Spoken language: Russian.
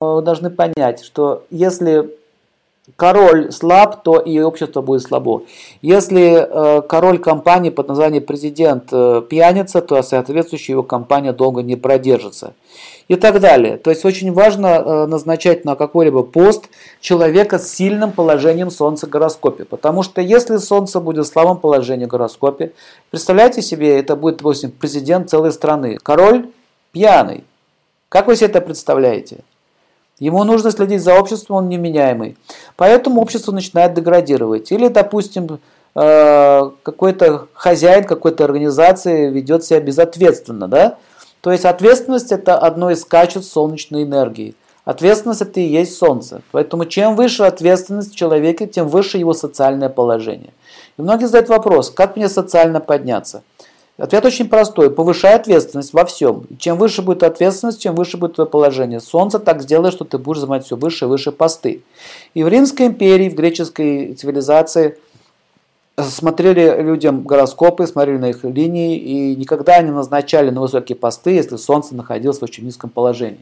вы должны понять, что если король слаб, то и общество будет слабо. Если э, король компании под названием президент э, пьяница, то соответствующая его компания долго не продержится. И так далее. То есть очень важно э, назначать на какой-либо пост человека с сильным положением Солнца в гороскопе. Потому что если Солнце будет в слабом положении в гороскопе, представляете себе, это будет, допустим, президент целой страны. Король пьяный. Как вы себе это представляете? Ему нужно следить за обществом, он неменяемый. Поэтому общество начинает деградировать. Или, допустим, э, какой-то хозяин какой-то организации ведет себя безответственно. Да? То есть ответственность это одно из качеств солнечной энергии. Ответственность это и есть солнце. Поэтому чем выше ответственность в человеке, тем выше его социальное положение. И многие задают вопрос, как мне социально подняться? Ответ очень простой. Повышай ответственность во всем. Чем выше будет ответственность, чем выше будет твое положение. Солнце так сделает, что ты будешь занимать все выше и выше посты. И в Римской империи, в греческой цивилизации смотрели людям гороскопы, смотрели на их линии, и никогда не назначали на высокие посты, если Солнце находилось в очень низком положении.